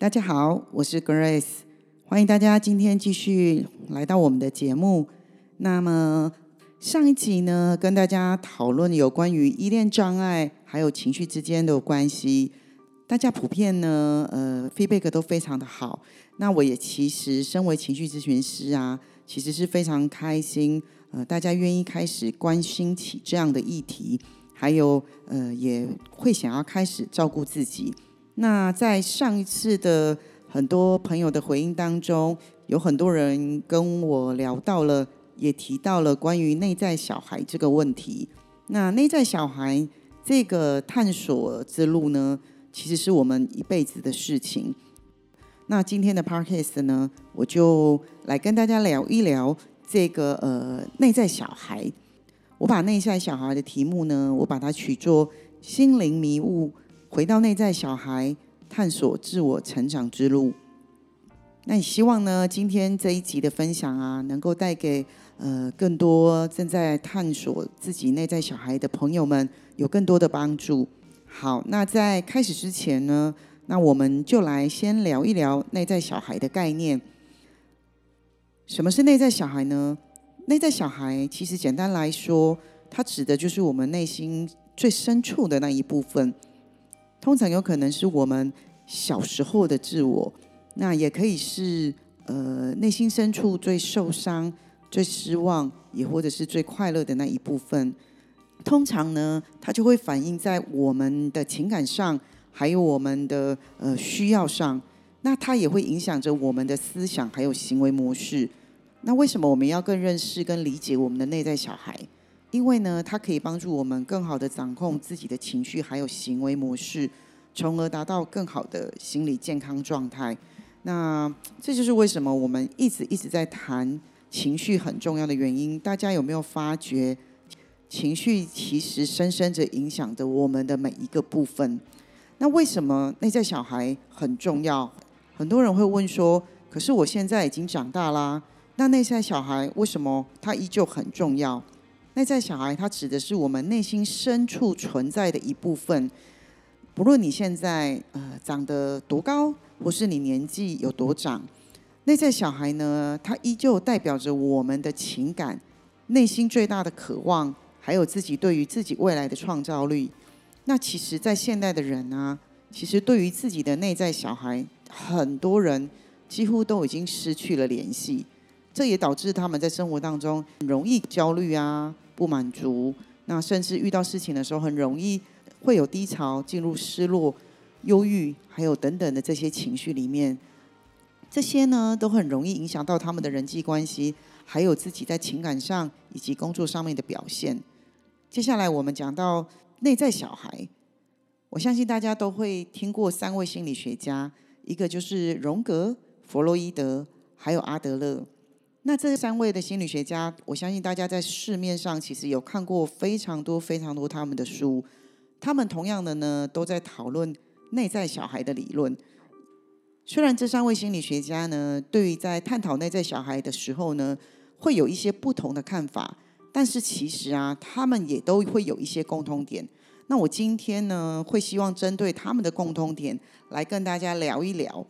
大家好，我是 Grace，欢迎大家今天继续来到我们的节目。那么上一集呢，跟大家讨论有关于依恋障碍还有情绪之间的关系，大家普遍呢，呃，feedback 都非常的好。那我也其实身为情绪咨询师啊，其实是非常开心，呃，大家愿意开始关心起这样的议题，还有呃，也会想要开始照顾自己。那在上一次的很多朋友的回应当中，有很多人跟我聊到了，也提到了关于内在小孩这个问题。那内在小孩这个探索之路呢，其实是我们一辈子的事情。那今天的 podcast 呢，我就来跟大家聊一聊这个呃内在小孩。我把内在小孩的题目呢，我把它取作心灵迷雾。回到内在小孩，探索自我成长之路。那你希望呢？今天这一集的分享啊，能够带给呃更多正在探索自己内在小孩的朋友们有更多的帮助。好，那在开始之前呢，那我们就来先聊一聊内在小孩的概念。什么是内在小孩呢？内在小孩其实简单来说，它指的就是我们内心最深处的那一部分。通常有可能是我们小时候的自我，那也可以是呃内心深处最受伤、最失望，也或者是最快乐的那一部分。通常呢，它就会反映在我们的情感上，还有我们的呃需要上。那它也会影响着我们的思想还有行为模式。那为什么我们要更认识跟理解我们的内在小孩？因为呢，它可以帮助我们更好的掌控自己的情绪，还有行为模式，从而达到更好的心理健康状态。那这就是为什么我们一直一直在谈情绪很重要的原因。大家有没有发觉，情绪其实深深着影响着我们的每一个部分？那为什么内在小孩很重要？很多人会问说：“可是我现在已经长大啦，那内在小孩为什么他依旧很重要？”内在小孩，它指的是我们内心深处存在的一部分。不论你现在呃长得多高，或是你年纪有多长，内在小孩呢，它依旧代表着我们的情感、内心最大的渴望，还有自己对于自己未来的创造力。那其实，在现代的人呢，其实对于自己的内在小孩，很多人几乎都已经失去了联系。这也导致他们在生活当中很容易焦虑啊、不满足，那甚至遇到事情的时候很容易会有低潮，进入失落、忧郁，还有等等的这些情绪里面。这些呢都很容易影响到他们的人际关系，还有自己在情感上以及工作上面的表现。接下来我们讲到内在小孩，我相信大家都会听过三位心理学家，一个就是荣格、弗洛伊德，还有阿德勒。那这三位的心理学家，我相信大家在市面上其实有看过非常多、非常多他们的书。他们同样的呢，都在讨论内在小孩的理论。虽然这三位心理学家呢，对于在探讨内在小孩的时候呢，会有一些不同的看法，但是其实啊，他们也都会有一些共通点。那我今天呢，会希望针对他们的共通点来跟大家聊一聊。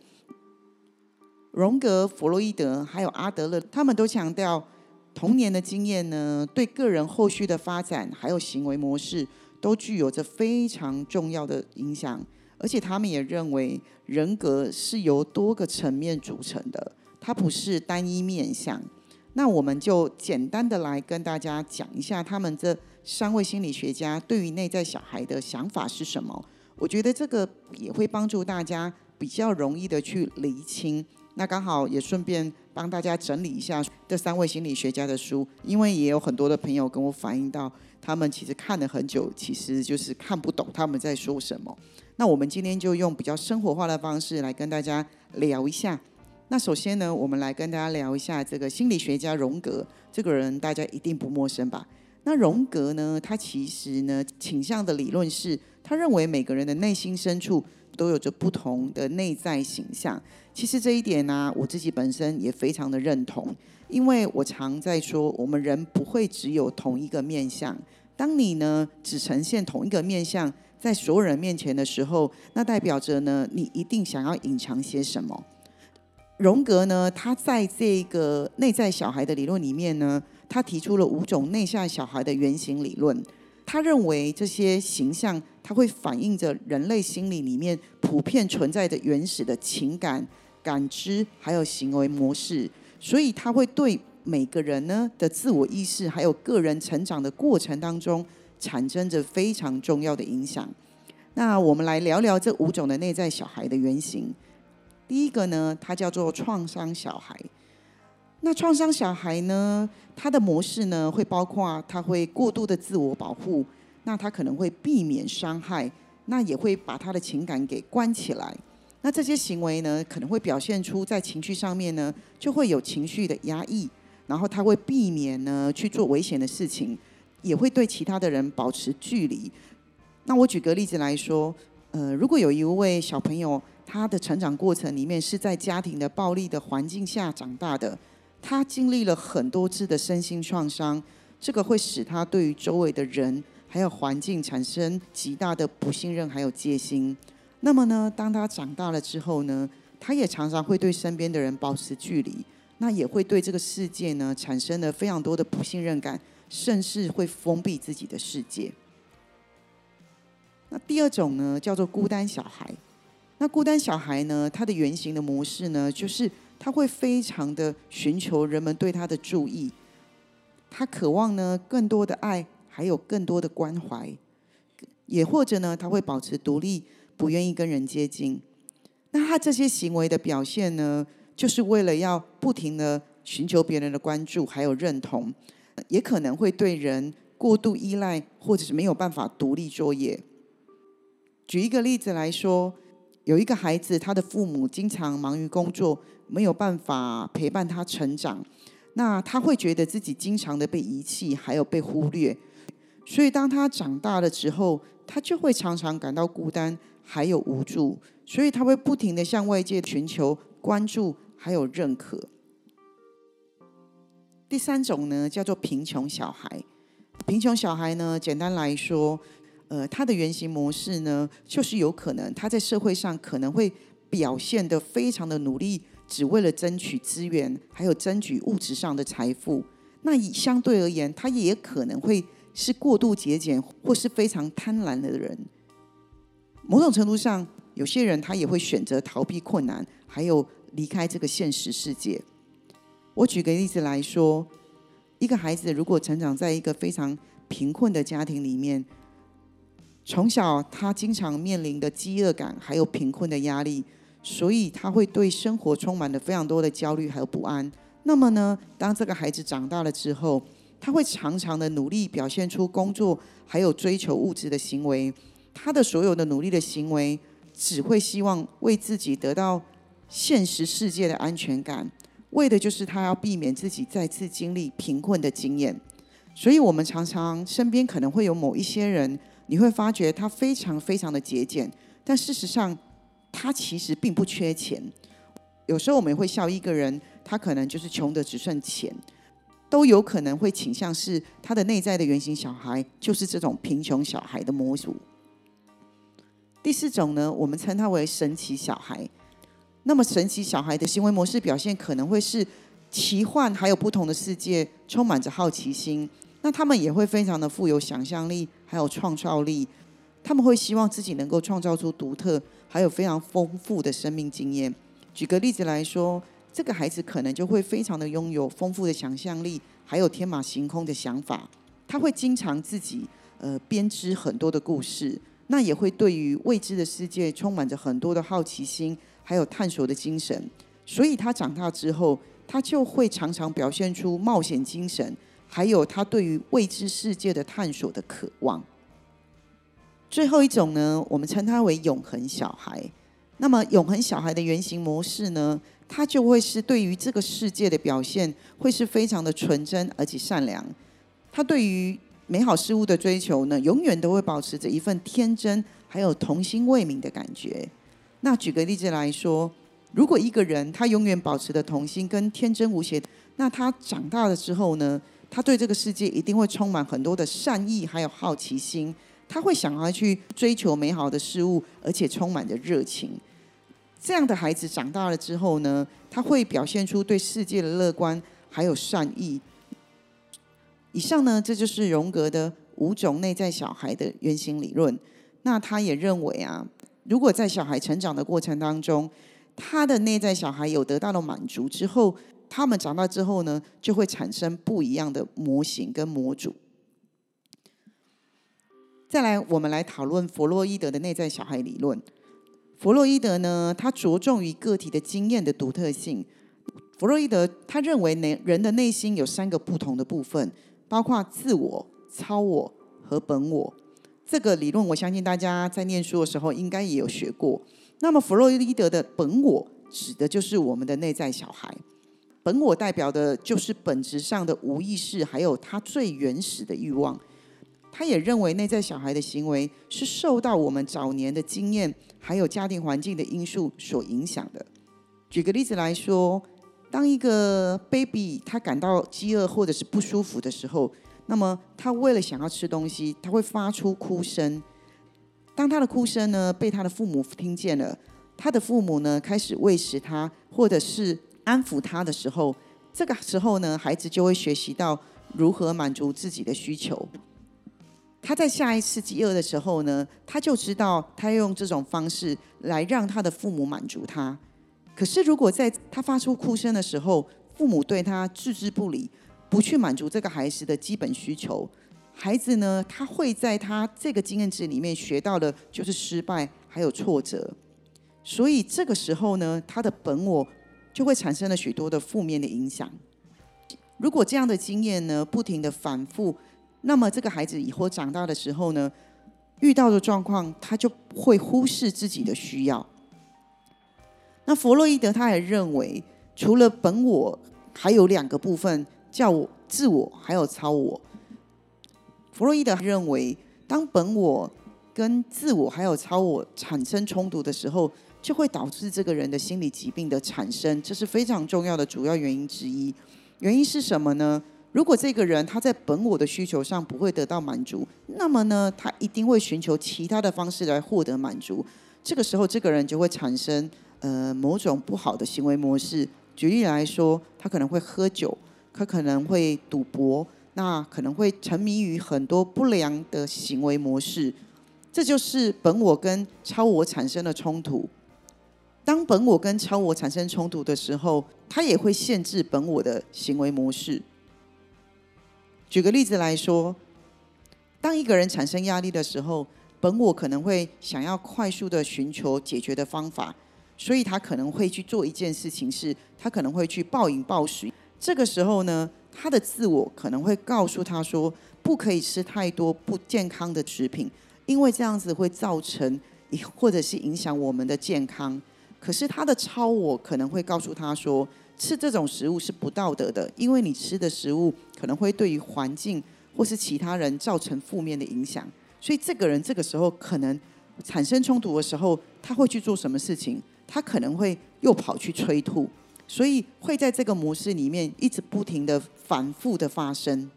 荣格、弗洛伊德还有阿德勒，他们都强调童年的经验呢，对个人后续的发展还有行为模式都具有着非常重要的影响。而且他们也认为，人格是由多个层面组成的，它不是单一面相。那我们就简单的来跟大家讲一下，他们这三位心理学家对于内在小孩的想法是什么。我觉得这个也会帮助大家比较容易的去厘清。那刚好也顺便帮大家整理一下这三位心理学家的书，因为也有很多的朋友跟我反映到，他们其实看了很久，其实就是看不懂他们在说什么。那我们今天就用比较生活化的方式来跟大家聊一下。那首先呢，我们来跟大家聊一下这个心理学家荣格这个人，大家一定不陌生吧？那荣格呢，他其实呢倾向的理论是，他认为每个人的内心深处都有着不同的内在形象。其实这一点呢，我自己本身也非常的认同，因为我常在说，我们人不会只有同一个面相。当你呢只呈现同一个面相在所有人面前的时候，那代表着呢你一定想要隐藏些什么。荣格呢，他在这个内在小孩的理论里面呢，他提出了五种内在小孩的原型理论。他认为这些形象，它会反映着人类心理里面普遍存在的原始的情感、感知还有行为模式，所以它会对。每个人呢的自我意识，还有个人成长的过程当中，产生着非常重要的影响。那我们来聊聊这五种的内在小孩的原型。第一个呢，它叫做创伤小孩。那创伤小孩呢，它的模式呢，会包括他会过度的自我保护，那他可能会避免伤害，那也会把他的情感给关起来。那这些行为呢，可能会表现出在情绪上面呢，就会有情绪的压抑。然后他会避免呢去做危险的事情，也会对其他的人保持距离。那我举个例子来说，呃，如果有一位小朋友，他的成长过程里面是在家庭的暴力的环境下长大的，他经历了很多次的身心创伤，这个会使他对于周围的人还有环境产生极大的不信任还有戒心。那么呢，当他长大了之后呢，他也常常会对身边的人保持距离。那也会对这个世界呢产生了非常多的不信任感，甚至会封闭自己的世界。那第二种呢叫做孤单小孩。那孤单小孩呢，他的原型的模式呢，就是他会非常的寻求人们对他的注意，他渴望呢更多的爱，还有更多的关怀，也或者呢他会保持独立，不愿意跟人接近。那他这些行为的表现呢？就是为了要不停的寻求别人的关注，还有认同，也可能会对人过度依赖，或者是没有办法独立作业。举一个例子来说，有一个孩子，他的父母经常忙于工作，没有办法陪伴他成长，那他会觉得自己经常的被遗弃，还有被忽略，所以当他长大了之后，他就会常常感到孤单，还有无助，所以他会不停的向外界寻求关注。还有认可。第三种呢，叫做贫穷小孩。贫穷小孩呢，简单来说，呃，他的原型模式呢，就是有可能他在社会上可能会表现的非常的努力，只为了争取资源，还有争取物质上的财富。那以相对而言，他也可能会是过度节俭，或是非常贪婪的人。某种程度上，有些人他也会选择逃避困难，还有。离开这个现实世界。我举个例子来说，一个孩子如果成长在一个非常贫困的家庭里面，从小他经常面临的饥饿感，还有贫困的压力，所以他会对生活充满了非常多的焦虑还有不安。那么呢，当这个孩子长大了之后，他会常常的努力表现出工作还有追求物质的行为。他的所有的努力的行为，只会希望为自己得到。现实世界的安全感，为的就是他要避免自己再次经历贫困的经验。所以，我们常常身边可能会有某一些人，你会发觉他非常非常的节俭，但事实上他其实并不缺钱。有时候我们也会笑一个人，他可能就是穷的只剩钱，都有可能会倾向是他的内在的原型小孩，就是这种贫穷小孩的模组。第四种呢，我们称它为神奇小孩。那么神奇小孩的行为模式表现可能会是奇幻，还有不同的世界，充满着好奇心。那他们也会非常的富有想象力，还有创造力。他们会希望自己能够创造出独特，还有非常丰富的生命经验。举个例子来说，这个孩子可能就会非常的拥有丰富的想象力，还有天马行空的想法。他会经常自己呃编织很多的故事，那也会对于未知的世界充满着很多的好奇心。还有探索的精神，所以他长大之后，他就会常常表现出冒险精神，还有他对于未知世界的探索的渴望。最后一种呢，我们称它为永恒小孩。那么，永恒小孩的原型模式呢，他就会是对于这个世界的表现，会是非常的纯真而且善良。他对于美好事物的追求呢，永远都会保持着一份天真，还有童心未泯的感觉。那举个例子来说，如果一个人他永远保持着童心跟天真无邪，那他长大了之后呢，他对这个世界一定会充满很多的善意，还有好奇心。他会想要去追求美好的事物，而且充满着热情。这样的孩子长大了之后呢，他会表现出对世界的乐观还有善意。以上呢，这就是荣格的五种内在小孩的原型理论。那他也认为啊，如果在小孩成长的过程当中，他的内在小孩有得到了满足之后，他们长大之后呢，就会产生不一样的模型跟模组。再来，我们来讨论弗洛伊德的内在小孩理论。弗洛伊德呢，他着重于个体的经验的独特性。弗洛伊德他认为，内人的内心有三个不同的部分，包括自我、超我和本我。这个理论，我相信大家在念书的时候应该也有学过。那么，弗洛伊德的本我指的就是我们的内在小孩。本我代表的就是本质上的无意识，还有他最原始的欲望。他也认为内在小孩的行为是受到我们早年的经验，还有家庭环境的因素所影响的。举个例子来说，当一个 baby 他感到饥饿或者是不舒服的时候，那么他为了想要吃东西，他会发出哭声。当他的哭声呢被他的父母听见了，他的父母呢开始喂食他或者是安抚他的时候，这个时候呢，孩子就会学习到如何满足自己的需求。他在下一次饥饿的时候呢，他就知道他要用这种方式来让他的父母满足他。可是，如果在他发出哭声的时候，父母对他置之不理，不去满足这个孩子的基本需求，孩子呢，他会在他这个经验值里面学到的就是失败还有挫折。所以，这个时候呢，他的本我就会产生了许多的负面的影响。如果这样的经验呢，不停的反复。那么，这个孩子以后长大的时候呢，遇到的状况，他就会忽视自己的需要。那弗洛伊德他也认为，除了本我，还有两个部分，叫我自我，还有超我。弗洛伊德认为，当本我跟自我还有超我产生冲突的时候，就会导致这个人的心理疾病的产生，这是非常重要的主要原因之一。原因是什么呢？如果这个人他在本我的需求上不会得到满足，那么呢，他一定会寻求其他的方式来获得满足。这个时候，这个人就会产生呃某种不好的行为模式。举例来说，他可能会喝酒，他可能会赌博，那可能会沉迷于很多不良的行为模式。这就是本我跟超我产生的冲突。当本我跟超我产生冲突的时候，他也会限制本我的行为模式。举个例子来说，当一个人产生压力的时候，本我可能会想要快速的寻求解决的方法，所以他可能会去做一件事情，是他可能会去暴饮暴食。这个时候呢，他的自我可能会告诉他说，不可以吃太多不健康的食品，因为这样子会造成或者是影响我们的健康。可是他的超我可能会告诉他说。吃这种食物是不道德的，因为你吃的食物可能会对于环境或是其他人造成负面的影响，所以这个人这个时候可能产生冲突的时候，他会去做什么事情？他可能会又跑去催吐，所以会在这个模式里面一直不停的反复的发生。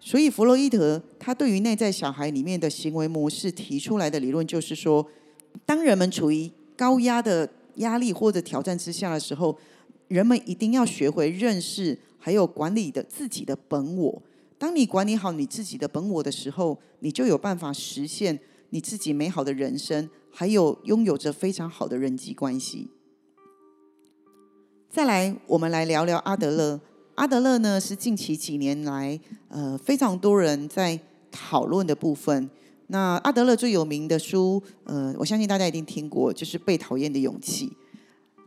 所以弗洛伊德他对于内在小孩里面的行为模式提出来的理论就是说，当人们处于高压的压力或者挑战之下的时候。人们一定要学会认识，还有管理的自己的本我。当你管理好你自己的本我的时候，你就有办法实现你自己美好的人生，还有拥有着非常好的人际关系。再来，我们来聊聊阿德勒。阿德勒呢，是近期几年来呃非常多人在讨论的部分。那阿德勒最有名的书，呃，我相信大家一定听过，就是《被讨厌的勇气》。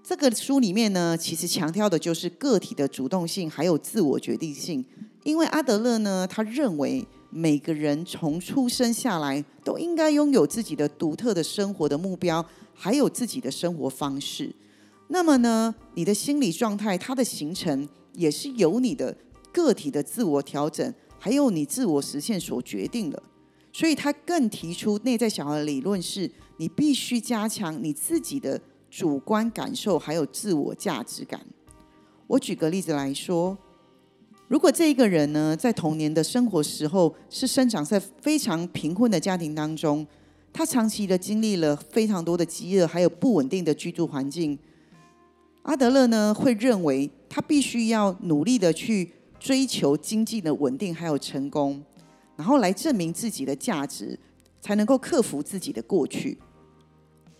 这个书里面呢，其实强调的就是个体的主动性，还有自我决定性。因为阿德勒呢，他认为每个人从出生下来都应该拥有自己的独特的生活的目标，还有自己的生活方式。那么呢，你的心理状态它的形成也是由你的个体的自我调整，还有你自我实现所决定的。所以他更提出内在小孩理论是，你必须加强你自己的主观感受，还有自我价值感。我举个例子来说。如果这一个人呢，在童年的生活时候是生长在非常贫困的家庭当中，他长期的经历了非常多的饥饿，还有不稳定的居住环境。阿德勒呢会认为，他必须要努力的去追求经济的稳定，还有成功，然后来证明自己的价值，才能够克服自己的过去。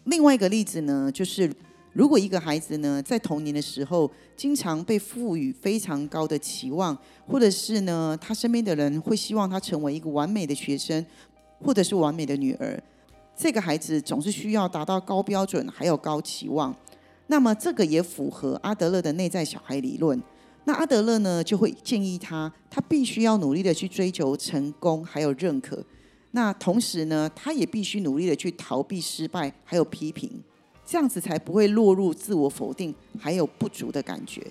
另外一个例子呢，就是。如果一个孩子呢，在童年的时候经常被赋予非常高的期望，或者是呢，他身边的人会希望他成为一个完美的学生，或者是完美的女儿，这个孩子总是需要达到高标准，还有高期望。那么，这个也符合阿德勒的内在小孩理论。那阿德勒呢，就会建议他，他必须要努力的去追求成功，还有认可。那同时呢，他也必须努力的去逃避失败，还有批评。这样子才不会落入自我否定，还有不足的感觉。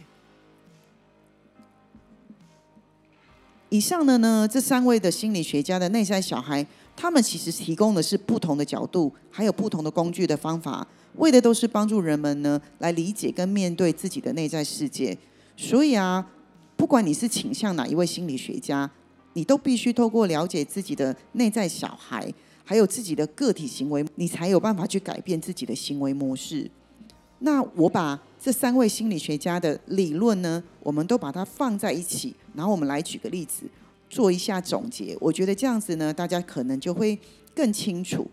以上的呢，这三位的心理学家的内在小孩，他们其实提供的是不同的角度，还有不同的工具的方法，为的都是帮助人们呢来理解跟面对自己的内在世界。所以啊，不管你是倾向哪一位心理学家，你都必须透过了解自己的内在小孩。还有自己的个体行为，你才有办法去改变自己的行为模式。那我把这三位心理学家的理论呢，我们都把它放在一起，然后我们来举个例子，做一下总结。我觉得这样子呢，大家可能就会更清楚。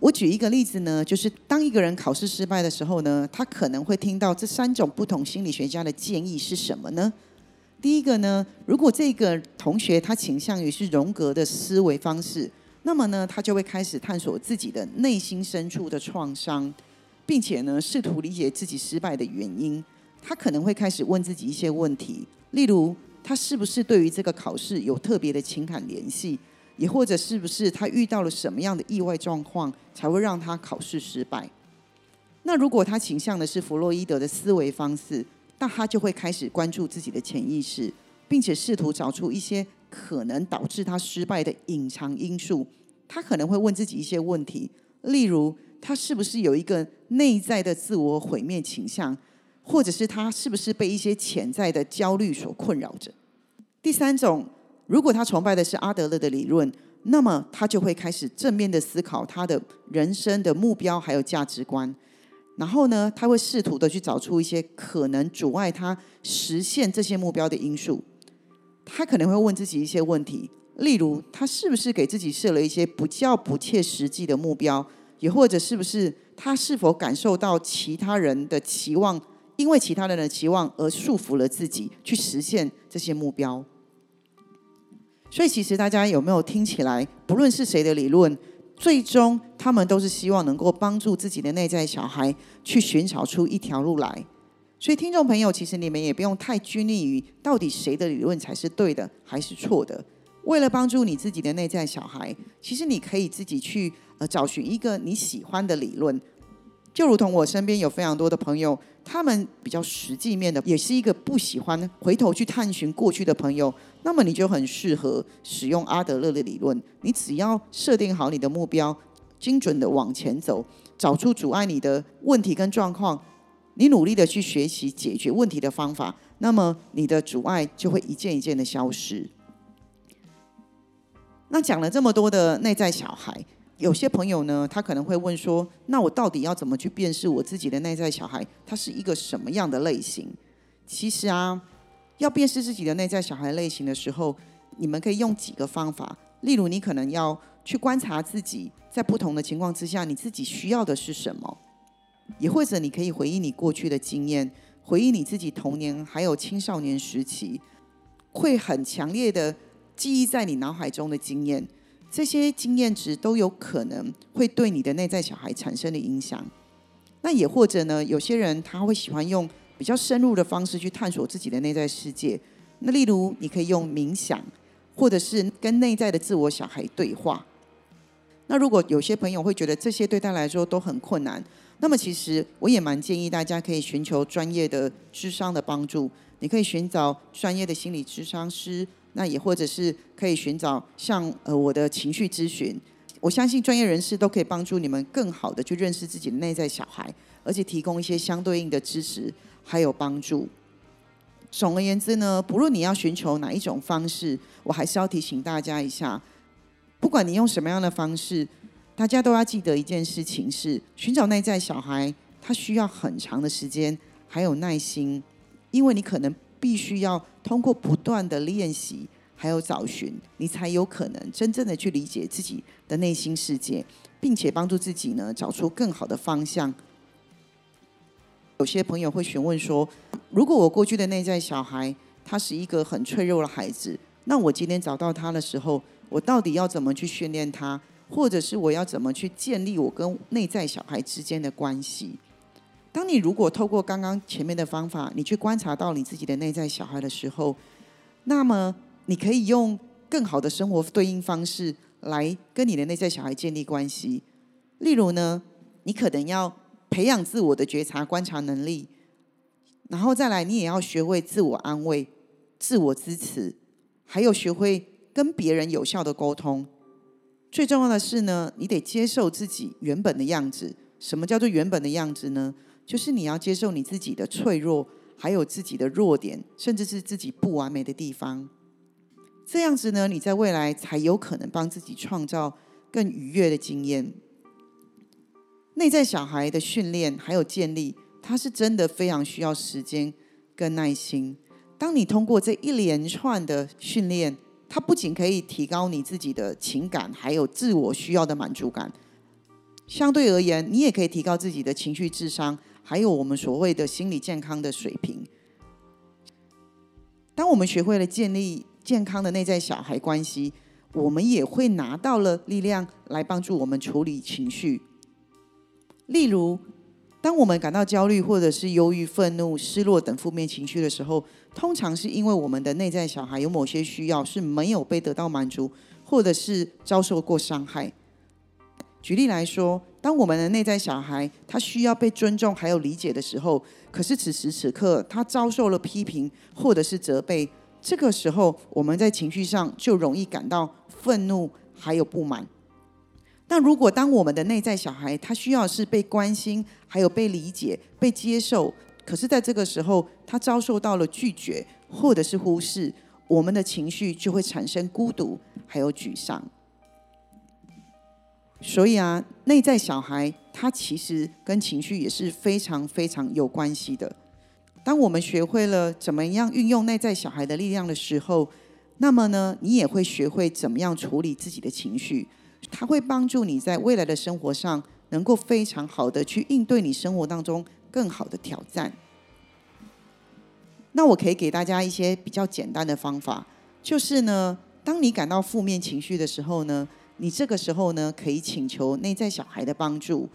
我举一个例子呢，就是当一个人考试失败的时候呢，他可能会听到这三种不同心理学家的建议是什么呢？第一个呢，如果这个同学他倾向于是荣格的思维方式。那么呢，他就会开始探索自己的内心深处的创伤，并且呢，试图理解自己失败的原因。他可能会开始问自己一些问题，例如他是不是对于这个考试有特别的情感联系，也或者是不是他遇到了什么样的意外状况才会让他考试失败？那如果他倾向的是弗洛伊德的思维方式，那他就会开始关注自己的潜意识，并且试图找出一些。可能导致他失败的隐藏因素，他可能会问自己一些问题，例如他是不是有一个内在的自我毁灭倾向，或者是他是不是被一些潜在的焦虑所困扰着。第三种，如果他崇拜的是阿德勒的理论，那么他就会开始正面的思考他的人生的目标还有价值观，然后呢，他会试图的去找出一些可能阻碍他实现这些目标的因素。他可能会问自己一些问题，例如他是不是给自己设了一些不叫不切实际的目标，也或者是不是他是否感受到其他人的期望，因为其他人的期望而束缚了自己去实现这些目标。所以，其实大家有没有听起来，不论是谁的理论，最终他们都是希望能够帮助自己的内在小孩去寻找出一条路来。所以，听众朋友，其实你们也不用太拘泥于到底谁的理论才是对的，还是错的。为了帮助你自己的内在小孩，其实你可以自己去呃找寻一个你喜欢的理论。就如同我身边有非常多的朋友，他们比较实际面的，也是一个不喜欢回头去探寻过去的朋友。那么你就很适合使用阿德勒的理论。你只要设定好你的目标，精准的往前走，找出阻碍你的问题跟状况。你努力的去学习解决问题的方法，那么你的阻碍就会一件一件的消失。那讲了这么多的内在小孩，有些朋友呢，他可能会问说：那我到底要怎么去辨识我自己的内在小孩？他是一个什么样的类型？其实啊，要辨识自己的内在小孩类型的时候，你们可以用几个方法。例如，你可能要去观察自己在不同的情况之下，你自己需要的是什么。也或者你可以回忆你过去的经验，回忆你自己童年还有青少年时期，会很强烈的记忆在你脑海中的经验，这些经验值都有可能会对你的内在小孩产生的影响。那也或者呢，有些人他会喜欢用比较深入的方式去探索自己的内在世界。那例如，你可以用冥想，或者是跟内在的自我小孩对话。那如果有些朋友会觉得这些对他来说都很困难，那么其实我也蛮建议大家可以寻求专业的智商的帮助。你可以寻找专业的心理智商师，那也或者是可以寻找像呃我的情绪咨询。我相信专业人士都可以帮助你们更好的去认识自己的内在小孩，而且提供一些相对应的支持还有帮助。总而言之呢，不论你要寻求哪一种方式，我还是要提醒大家一下。不管你用什么样的方式，大家都要记得一件事情：是寻找内在小孩，他需要很长的时间，还有耐心，因为你可能必须要通过不断的练习，还有找寻，你才有可能真正的去理解自己的内心世界，并且帮助自己呢找出更好的方向。有些朋友会询问说：如果我过去的内在小孩他是一个很脆弱的孩子，那我今天找到他的时候，我到底要怎么去训练他，或者是我要怎么去建立我跟内在小孩之间的关系？当你如果透过刚刚前面的方法，你去观察到你自己的内在小孩的时候，那么你可以用更好的生活对应方式来跟你的内在小孩建立关系。例如呢，你可能要培养自我的觉察、观察能力，然后再来，你也要学会自我安慰、自我支持，还有学会。跟别人有效的沟通，最重要的是呢，你得接受自己原本的样子。什么叫做原本的样子呢？就是你要接受你自己的脆弱，还有自己的弱点，甚至是自己不完美的地方。这样子呢，你在未来才有可能帮自己创造更愉悦的经验。内在小孩的训练还有建立，它是真的非常需要时间跟耐心。当你通过这一连串的训练，它不仅可以提高你自己的情感，还有自我需要的满足感。相对而言，你也可以提高自己的情绪智商，还有我们所谓的心理健康的水平。当我们学会了建立健康的内在小孩关系，我们也会拿到了力量来帮助我们处理情绪。例如，当我们感到焦虑，或者是忧郁、愤怒、失落等负面情绪的时候，通常是因为我们的内在小孩有某些需要是没有被得到满足，或者是遭受过伤害。举例来说，当我们的内在小孩他需要被尊重还有理解的时候，可是此时此刻他遭受了批评或者是责备，这个时候我们在情绪上就容易感到愤怒还有不满。但如果当我们的内在小孩他需要是被关心还有被理解、被接受。可是，在这个时候，他遭受到了拒绝或者是忽视，我们的情绪就会产生孤独，还有沮丧。所以啊，内在小孩他其实跟情绪也是非常非常有关系的。当我们学会了怎么样运用内在小孩的力量的时候，那么呢，你也会学会怎么样处理自己的情绪。它会帮助你在未来的生活上，能够非常好的去应对你生活当中。更好的挑战。那我可以给大家一些比较简单的方法，就是呢，当你感到负面情绪的时候呢，你这个时候呢，可以请求内在小孩的帮助。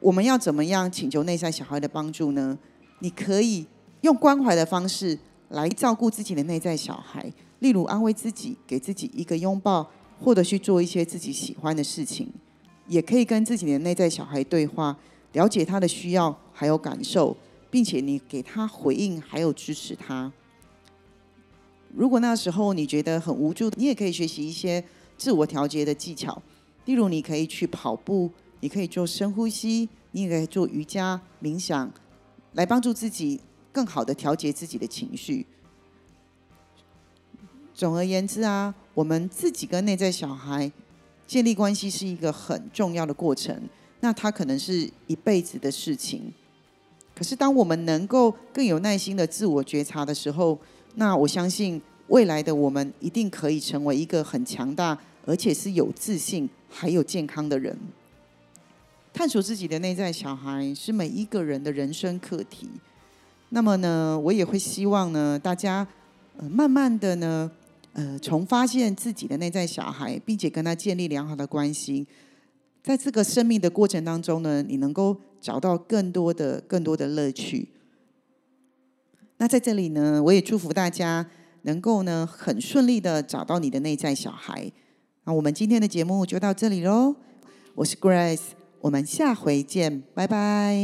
我们要怎么样请求内在小孩的帮助呢？你可以用关怀的方式来照顾自己的内在小孩，例如安慰自己，给自己一个拥抱，或者去做一些自己喜欢的事情，也可以跟自己的内在小孩对话。了解他的需要还有感受，并且你给他回应还有支持他。如果那时候你觉得很无助，你也可以学习一些自我调节的技巧，例如你可以去跑步，你可以做深呼吸，你也可以做瑜伽、冥想，来帮助自己更好的调节自己的情绪。总而言之啊，我们自己跟内在小孩建立关系是一个很重要的过程。那它可能是一辈子的事情，可是当我们能够更有耐心的自我觉察的时候，那我相信未来的我们一定可以成为一个很强大，而且是有自信还有健康的人。探索自己的内在小孩是每一个人的人生课题。那么呢，我也会希望呢，大家呃慢慢的呢，呃从发现自己的内在小孩，并且跟他建立良好的关系。在这个生命的过程当中呢，你能够找到更多的、更多的乐趣。那在这里呢，我也祝福大家，能够呢很顺利的找到你的内在小孩。那我们今天的节目就到这里喽，我是 Grace，我们下回见，拜拜。